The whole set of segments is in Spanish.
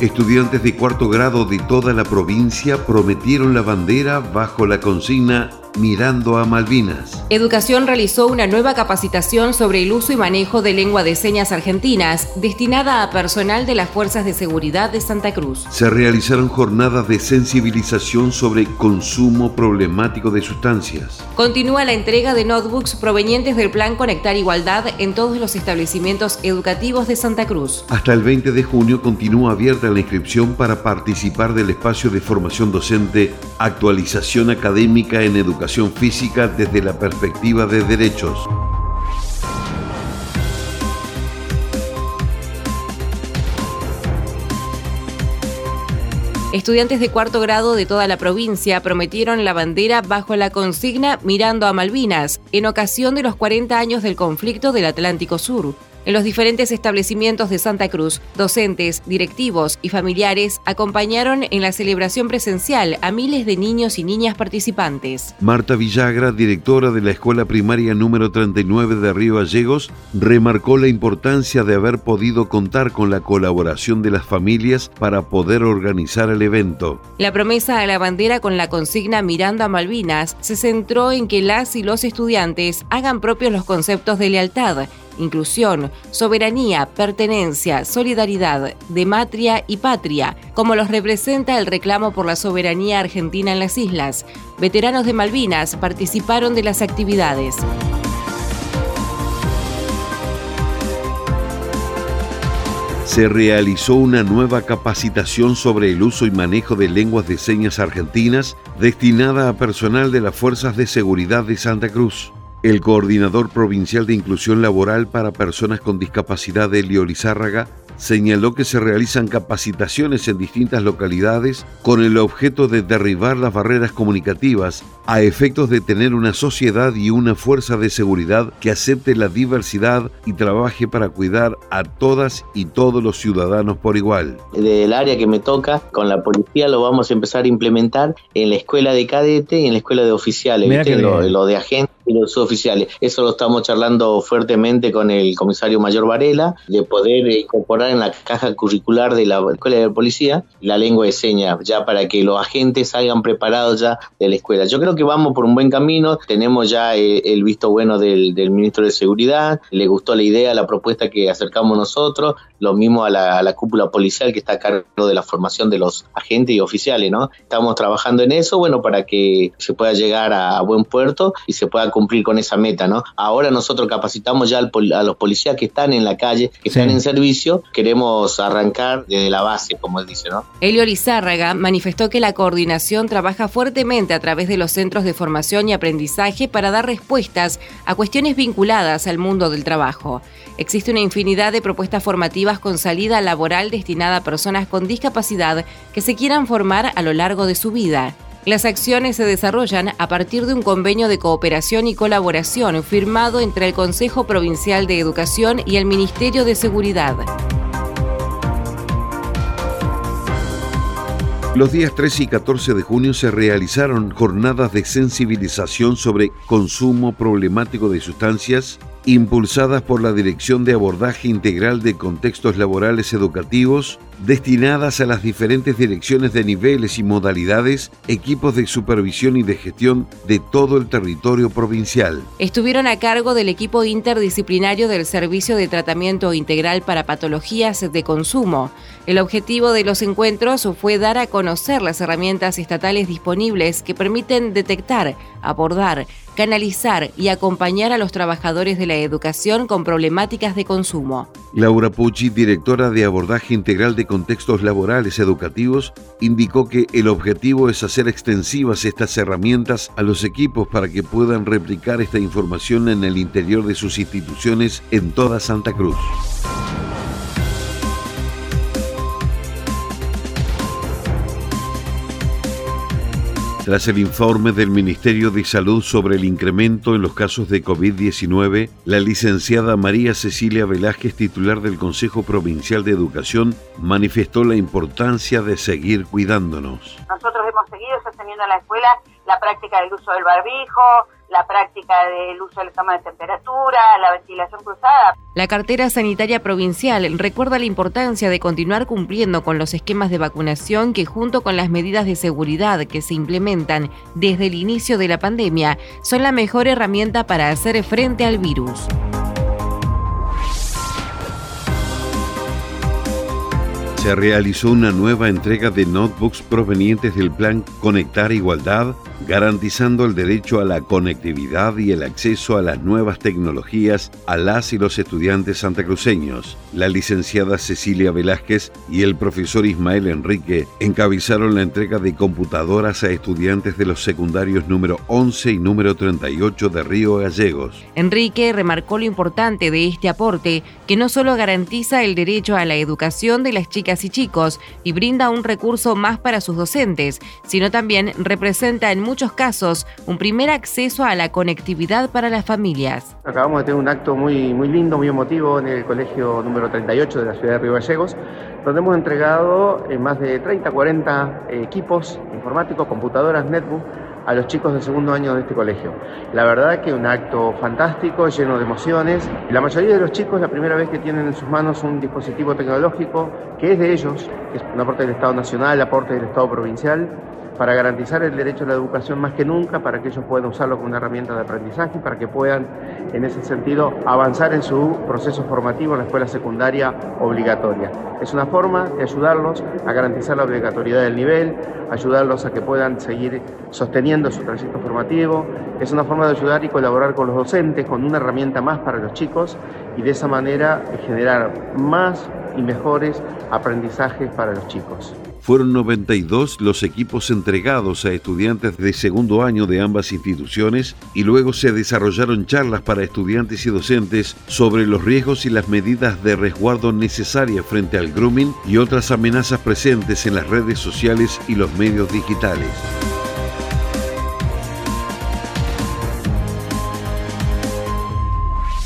Estudiantes de cuarto grado de toda la provincia prometieron la bandera bajo la consigna Mirando a Malvinas. Educación realizó una nueva capacitación sobre el uso y manejo de lengua de señas argentinas destinada a personal de las Fuerzas de Seguridad de Santa Cruz. Se realizaron jornadas de sensibilización sobre consumo problemático de sustancias. Continúa la entrega de notebooks provenientes del Plan Conectar Igualdad en todos los establecimientos educativos de Santa Cruz. Hasta el 20 de junio continúa abierta la inscripción para participar del espacio de formación docente Actualización Académica en Educación física desde la perspectiva de derechos. Estudiantes de cuarto grado de toda la provincia prometieron la bandera bajo la consigna Mirando a Malvinas, en ocasión de los 40 años del conflicto del Atlántico Sur. En los diferentes establecimientos de Santa Cruz, docentes, directivos y familiares acompañaron en la celebración presencial a miles de niños y niñas participantes. Marta Villagra, directora de la Escuela Primaria número 39 de Río Gallegos, remarcó la importancia de haber podido contar con la colaboración de las familias para poder organizar el evento. La promesa a la bandera con la consigna Miranda Malvinas se centró en que las y los estudiantes hagan propios los conceptos de lealtad inclusión, soberanía, pertenencia, solidaridad, dematria y patria, como los representa el reclamo por la soberanía argentina en las islas. Veteranos de Malvinas participaron de las actividades. se realizó una nueva capacitación sobre el uso y manejo de lenguas de señas argentinas destinada a personal de las Fuerzas de Seguridad de Santa Cruz. El coordinador provincial de inclusión laboral para personas con discapacidad, Elio Lizárraga, señaló que se realizan capacitaciones en distintas localidades con el objeto de derribar las barreras comunicativas a efectos de tener una sociedad y una fuerza de seguridad que acepte la diversidad y trabaje para cuidar a todas y todos los ciudadanos por igual. Del área que me toca, con la policía lo vamos a empezar a implementar en la escuela de cadete y en la escuela de oficiales, Lo, lo, de agentes y los oficiales. Eso lo estamos charlando fuertemente con el comisario mayor Varela, de poder incorporar en la caja curricular de la escuela de policía la lengua de señas, ya para que los agentes salgan preparados ya de la escuela. Yo creo que vamos por un buen camino, tenemos ya eh, el, visto bueno del, ministro de Seguridad, le gustó la idea, la propuesta que acercamos nosotros, lo mismo a la, cúpula policial que está a cargo de la formación de los agentes y oficiales, ¿no? Estamos trabajando en eso, bueno, para que se pueda llegar a, a buen puerto y se pueda cumplir con esa meta, ¿no? Ahora nosotros capacitamos ya a los policías que están en la calle, que están en servicio, queremos arrancar desde la base, como él dice, ¿no? Elio Lizárraga manifestó que la coordinación trabaja fuertemente a través de los centros de formación y aprendizaje para dar respuestas a cuestiones vinculadas al mundo del trabajo. Existe una infinidad de propuestas formativas con salida laboral destinada a personas con discapacidad que se quieran formar a lo largo de su vida. Las acciones se desarrollan a partir de un convenio de cooperación y colaboración firmado entre el Consejo Provincial de Educación y el Ministerio de Seguridad. Los días 13 y 14 de junio se realizaron jornadas de sensibilización sobre consumo problemático de sustancias impulsadas por la Dirección de Abordaje Integral de Contextos Laborales Educativos, destinadas a las diferentes direcciones de niveles y modalidades, equipos de supervisión y de gestión de todo el territorio provincial. Estuvieron a cargo del equipo interdisciplinario del Servicio de Tratamiento Integral para Patologías de Consumo. El objetivo de los encuentros fue dar a conocer las herramientas estatales disponibles que permiten detectar, abordar, canalizar y acompañar a los trabajadores de la educación con problemáticas de consumo. Laura Pucci, directora de Abordaje Integral Contextos Laborales Educativos, indicó que el objetivo es hacer extensivas estas herramientas a los equipos para que puedan replicar esta información en el interior de sus instituciones en toda Santa Cruz. Tras el informe del Ministerio de Salud sobre el incremento en los casos de COVID-19, la licenciada María Cecilia Velázquez, titular del Consejo Provincial de Educación, manifestó la importancia de seguir cuidándonos. Nosotros hemos seguido sosteniendo en la escuela la práctica del uso del barbijo, la práctica del uso del toma de temperatura, la ventilación cruzada. La cartera sanitaria provincial recuerda la importancia de continuar cumpliendo con los esquemas de vacunación que junto con las medidas de seguridad que se implementan desde el inicio de la pandemia son la mejor herramienta para hacer frente al virus. Se realizó una nueva entrega de notebooks provenientes del plan Conectar Igualdad garantizando el derecho a la conectividad y el acceso a las nuevas tecnologías a las y los estudiantes santacruceños. La licenciada Cecilia Velázquez y el profesor Ismael Enrique encabezaron la entrega de computadoras a estudiantes de los secundarios número 11 y número 38 de Río Gallegos. Enrique remarcó lo importante de este aporte, que no solo garantiza el derecho a la educación de las chicas y chicos y brinda un recurso más para sus docentes, sino también representa en muchos casos un primer acceso a la conectividad para las familias. Acabamos de tener un acto muy, muy lindo, muy emotivo en el colegio número 38 de la ciudad de Río Gallegos, donde hemos entregado eh, más de 30, 40 eh, equipos informáticos, computadoras, netbook, a los chicos del segundo año de este colegio. La verdad que un acto fantástico, lleno de emociones. La mayoría de los chicos la primera vez que tienen en sus manos un dispositivo tecnológico que es de ellos, que es un aporte del Estado Nacional, aporte del Estado Provincial, para garantizar el derecho a la educación más que nunca, para que ellos puedan usarlo como una herramienta de aprendizaje, para que puedan, en ese sentido, avanzar en su proceso formativo en la escuela secundaria obligatoria. Es una forma de ayudarlos a garantizar la obligatoriedad del nivel, ayudarlos a que puedan seguir sosteniendo su trayecto formativo, es una forma de ayudar y colaborar con los docentes, con una herramienta más para los chicos y de esa manera generar más y mejores aprendizajes para los chicos. Fueron 92 los equipos entregados a estudiantes de segundo año de ambas instituciones y luego se desarrollaron charlas para estudiantes y docentes sobre los riesgos y las medidas de resguardo necesarias frente al grooming y otras amenazas presentes en las redes sociales y los medios digitales.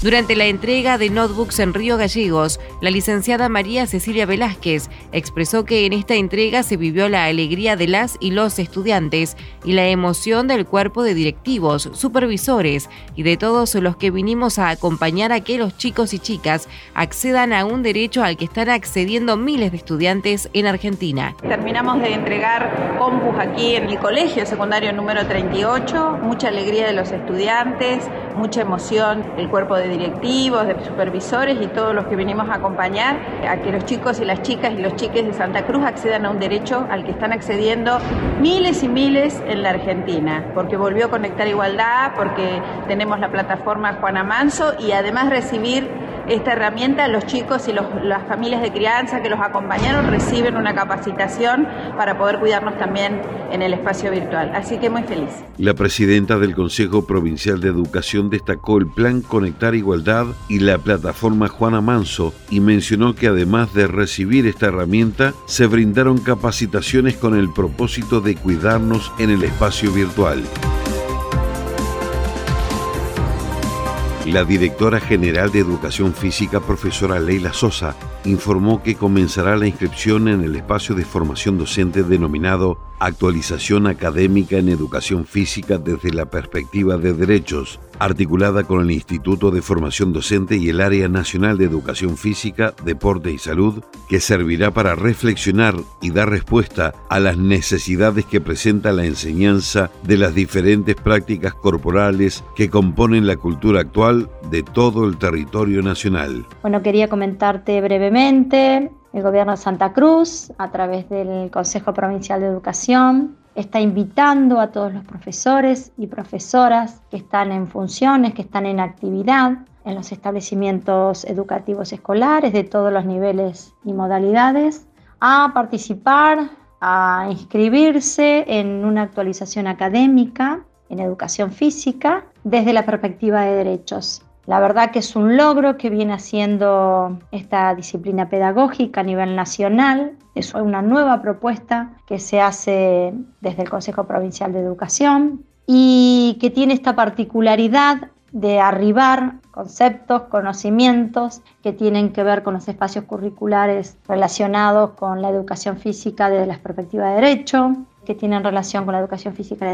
Durante la entrega de notebooks en Río Gallegos, la licenciada María Cecilia Velázquez expresó que en esta entrega se vivió la alegría de las y los estudiantes y la emoción del cuerpo de directivos, supervisores y de todos los que vinimos a acompañar a que los chicos y chicas accedan a un derecho al que están accediendo miles de estudiantes en Argentina. Terminamos de entregar compus aquí en el colegio secundario número 38, mucha alegría de los estudiantes, mucha emoción el cuerpo de directivos, de supervisores y todos los que venimos a acompañar a que los chicos y las chicas y los chiques de Santa Cruz accedan a un derecho al que están accediendo miles y miles en la Argentina, porque volvió a conectar igualdad, porque tenemos la plataforma Juana Manso y además recibir esta herramienta, los chicos y las familias de crianza que los acompañaron reciben una capacitación para poder cuidarnos también en el espacio virtual. Así que muy feliz. La presidenta del Consejo Provincial de Educación destacó el plan Conectar Igualdad y la plataforma Juana Manso y mencionó que además de recibir esta herramienta, se brindaron capacitaciones con el propósito de cuidarnos en el espacio virtual. La directora general de Educación Física, profesora Leila Sosa, informó que comenzará la inscripción en el espacio de formación docente denominado Actualización Académica en Educación Física desde la perspectiva de derechos, articulada con el Instituto de Formación Docente y el Área Nacional de Educación Física, Deporte y Salud, que servirá para reflexionar y dar respuesta a las necesidades que presenta la enseñanza de las diferentes prácticas corporales que componen la cultura actual de todo el territorio nacional. Bueno, quería comentarte brevemente el gobierno de Santa Cruz, a través del Consejo Provincial de Educación, está invitando a todos los profesores y profesoras que están en funciones, que están en actividad en los establecimientos educativos escolares de todos los niveles y modalidades, a participar, a inscribirse en una actualización académica en educación física desde la perspectiva de derechos La verdad que es un logro que viene haciendo esta disciplina pedagógica a nivel nacional. Es una nueva propuesta que se hace desde el Consejo Provincial de Educación y que tiene esta particularidad de arribar conceptos, conocimientos que tienen que ver con los espacios curriculares relacionados con la educación física desde la perspectiva de derecho, que tienen relación con la educación física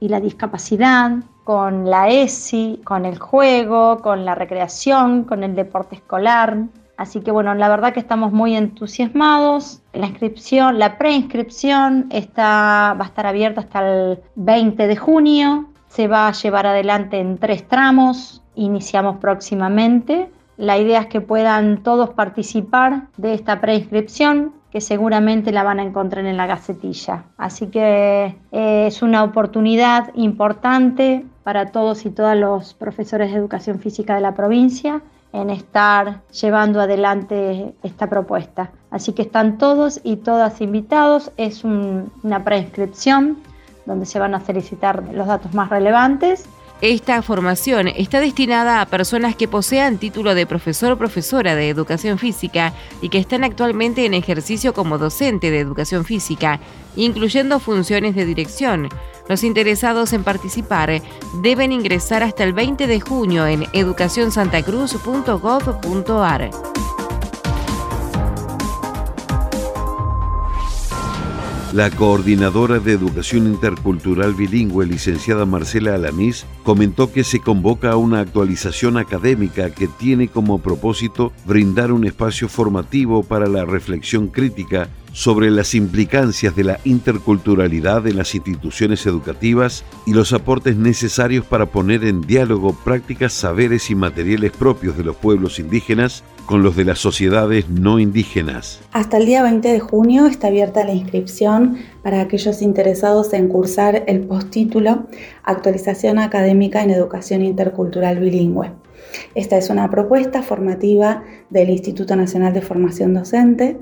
y la discapacidad, con la ESI, con el juego, con la recreación, con el deporte escolar. Así que bueno, la verdad que estamos muy entusiasmados. La inscripción, la preinscripción está, va a estar abierta hasta el 20 de junio. Se va a llevar adelante en tres tramos. Iniciamos próximamente. La idea es que puedan todos participar de esta preinscripción que seguramente la van a encontrar en la gacetilla. Así que eh, es una oportunidad importante para todos y todas los profesores de educación física de la provincia en estar llevando adelante esta propuesta. Así que están todos y todas invitados. Es una preinscripción donde se van a solicitar los datos más relevantes esta formación está destinada a personas que posean título de profesor o profesora de educación física y que están actualmente en ejercicio como docente de educación física, incluyendo funciones de dirección. Los interesados en participar deben ingresar hasta el 20 de junio en educacionsantacruz.gov.ar. La coordinadora de Educación Intercultural Bilingüe, licenciada Marcela Alanís, comentó que se convoca a una actualización académica que tiene como propósito brindar un espacio formativo para la reflexión crítica sobre las implicancias de la interculturalidad en las instituciones educativas y los aportes necesarios para poner en diálogo prácticas, saberes y materiales propios de los pueblos indígenas con los de las sociedades no indígenas. Hasta el día 20 de junio está abierta la inscripción para aquellos interesados en cursar el postítulo Actualización Académica en Educación Intercultural Bilingüe. Esta es una propuesta formativa del Instituto Nacional de Formación Docente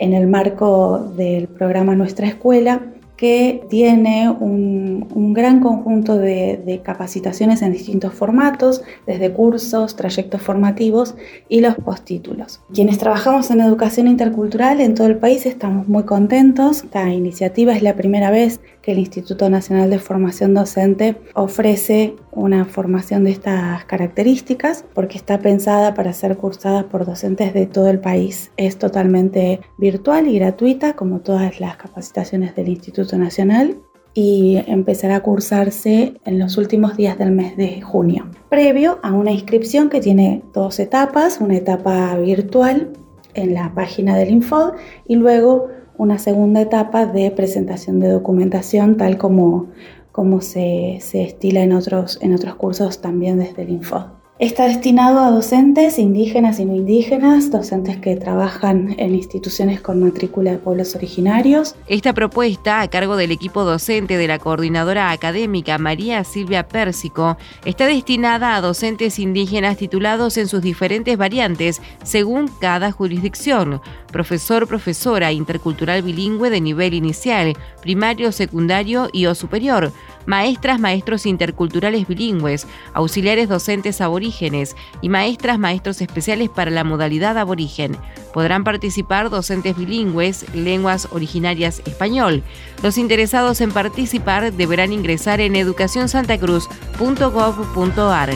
en el marco del programa Nuestra Escuela, que tiene un, gran conjunto de, capacitaciones en distintos formatos, desde cursos, trayectos formativos y los postítulos. Quienes trabajamos en educación intercultural en todo el país estamos muy contentos. Esta iniciativa es la primera vez que el Instituto Nacional de Formación Docente ofrece una formación de estas características porque está pensada para ser cursada por docentes de todo el país. Es totalmente virtual y gratuita como todas las capacitaciones del Instituto Nacional y empezará a cursarse en los últimos días del mes de junio, previo a una inscripción que tiene dos etapas, una etapa virtual en la página del Infod y luego una segunda etapa de presentación de documentación tal como, como se, se estila en otros, en otros cursos también desde el Info. Está destinado a docentes indígenas y no indígenas, docentes que trabajan en instituciones con matrícula de pueblos originarios. Esta propuesta, a cargo del equipo docente de la coordinadora académica María Silvia Pérsico, está destinada a docentes indígenas titulados en sus diferentes variantes según cada jurisdicción, profesor, profesora intercultural bilingüe de nivel inicial, primario, secundario y o superior, maestras, maestros interculturales bilingües, auxiliares docentes aborígenes y maestras, maestros especiales para la modalidad aborigen. Podrán participar docentes bilingües, lenguas originarias español. Los interesados en participar deberán ingresar en educacionsantacruz.gov.ar.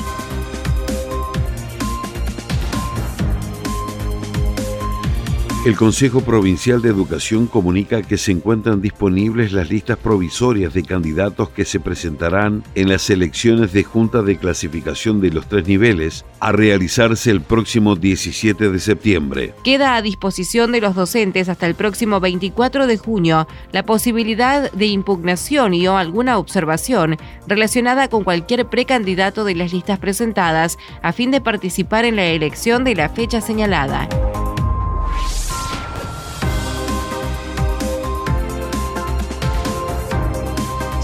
El Consejo Provincial de Educación comunica que se encuentran disponibles las listas provisorias de candidatos que se presentarán en las elecciones de Junta de Clasificación de los tres niveles a realizarse el próximo 17 de septiembre. Queda a disposición de los docentes hasta el próximo 24 de junio la posibilidad de impugnación y o alguna observación relacionada con cualquier precandidato de las listas presentadas a fin de participar en la elección de la fecha señalada.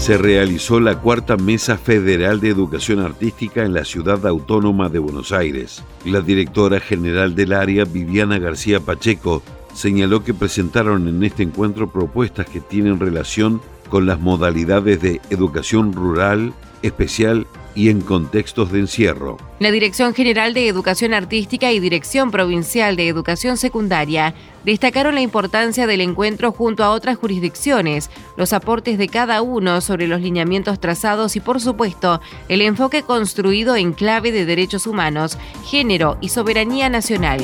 Se realizó la cuarta Mesa Federal de Educación Artística en la Ciudad Autónoma de Buenos Aires. La directora general del área, Viviana García Pacheco, señaló que presentaron en este encuentro propuestas que tienen relación con las modalidades de educación rural, especial y en contextos de encierro. La Dirección General de Educación Artística y Dirección Provincial de Educación Secundaria destacaron la importancia del encuentro junto a otras jurisdicciones, los aportes de cada uno sobre los lineamientos trazados y, por supuesto, el enfoque construido en clave de derechos humanos, género y soberanía nacional.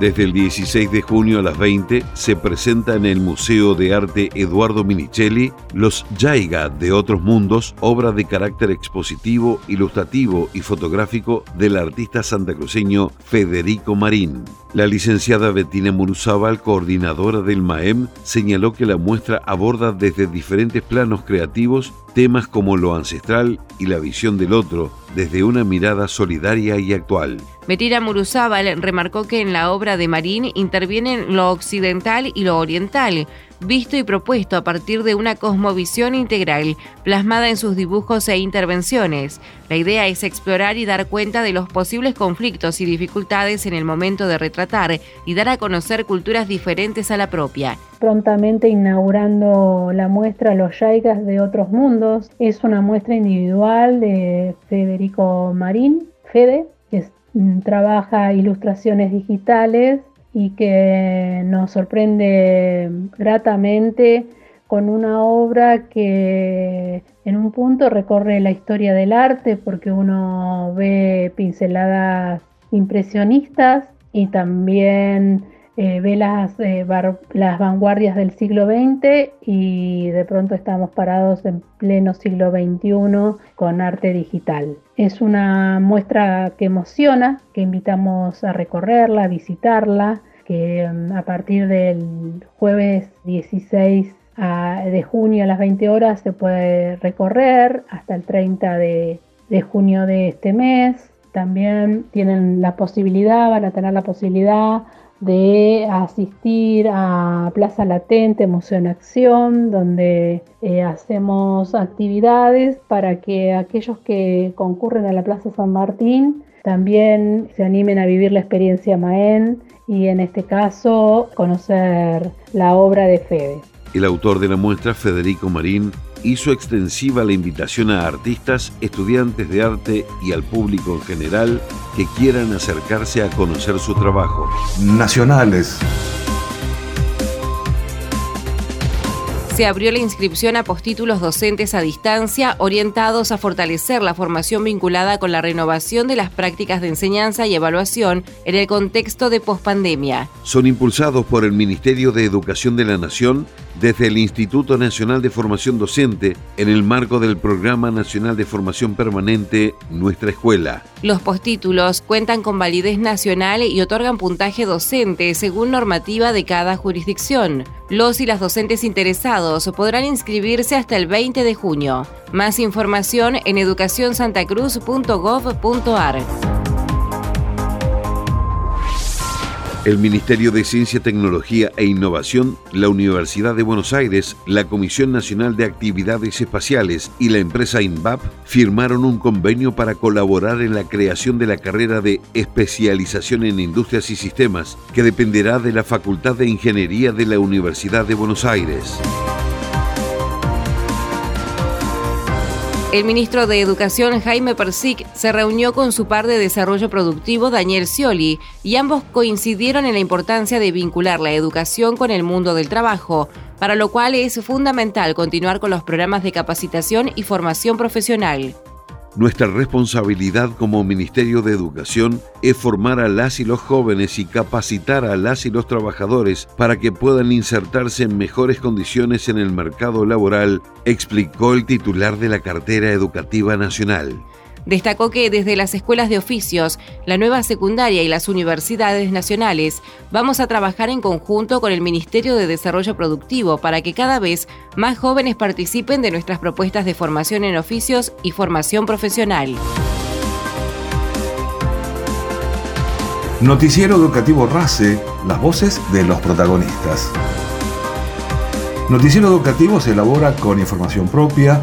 Desde el 16 de junio a las 20 se presenta en el Museo de Arte Eduardo Minichelli Los Yaiga de Otros Mundos, obra de carácter expositivo, ilustrativo y fotográfico del artista santacruceño Federico Marín. La licenciada Bettina Muruzábal, coordinadora del MAEM, señaló que la muestra aborda desde diferentes planos creativos temas como lo ancestral y la visión del otro, desde una mirada solidaria y actual. Bettina Muruzábal remarcó que en la obra de Marín intervienen lo occidental y lo oriental, visto y propuesto a partir de una cosmovisión integral, plasmada en sus dibujos e intervenciones. La idea es explorar y dar cuenta de los posibles conflictos y dificultades en el momento de retratar y dar a conocer culturas diferentes a la propia. Prontamente inaugurando la muestra Los Yaigas de otros mundos, es una muestra individual de Federico Marín, Fede, que mm, trabaja ilustraciones digitales y que nos sorprende gratamente con una obra que en un punto recorre la historia del arte porque uno ve pinceladas impresionistas y también eh, ve las, eh, las vanguardias del siglo XX y de pronto estamos parados en pleno siglo XXI con arte digital. Es una muestra que emociona, que invitamos a recorrerla, a visitarla, que mm, a partir del jueves 16 de junio a las 20 horas se puede recorrer hasta el 30 de, de junio de este mes. También tienen la posibilidad, van a tener la posibilidad de asistir a Plaza Latente, Museo en Acción, donde eh, hacemos actividades para que aquellos que concurren a la Plaza San Martín también se animen a vivir la experiencia Maén y en este caso conocer la obra de Fede. El autor de la muestra, Federico Marín, hizo extensiva la invitación a artistas, estudiantes de arte y al público en general que quieran acercarse a conocer su trabajo. Nacionales. se abrió la inscripción a postítulos docentes a distancia orientados a fortalecer la formación vinculada con la renovación de las prácticas de enseñanza y evaluación en el contexto de pospandemia. Son impulsados por el Ministerio de Educación de la Nación desde el Instituto Nacional de Formación Docente en el marco del Programa Nacional de Formación Permanente Nuestra Escuela. Los postítulos cuentan con validez nacional y otorgan puntaje docente según normativa de cada jurisdicción. Los y las docentes interesados podrán inscribirse hasta el 20 de junio. Más información en educacionsantacruz.gov.ar. El Ministerio de Ciencia, Tecnología e Innovación, la Universidad de Buenos Aires, la Comisión Nacional de Actividades Espaciales y la empresa INVAP firmaron un convenio para colaborar en la creación de la carrera de especialización en industrias y sistemas, que dependerá de la Facultad de Ingeniería de la Universidad de Buenos Aires. El ministro de Educación, Jaime Persic, se reunió con su par de desarrollo productivo, Daniel Scioli, y ambos coincidieron en la importancia de vincular la educación con el mundo del trabajo, para lo cual es fundamental continuar con los programas de capacitación y formación profesional. Nuestra responsabilidad como Ministerio de Educación es formar a las y los jóvenes y capacitar a las y los trabajadores para que puedan insertarse en mejores condiciones en el mercado laboral, explicó el titular de la cartera educativa nacional. Destacó que desde las escuelas de oficios, la nueva secundaria y las universidades nacionales vamos a trabajar en conjunto con el Ministerio de Desarrollo Productivo para que cada vez más jóvenes participen de nuestras propuestas de formación en oficios y formación profesional. Noticiero Educativo RACE, las voces de los protagonistas. Noticiero Educativo se elabora con información propia,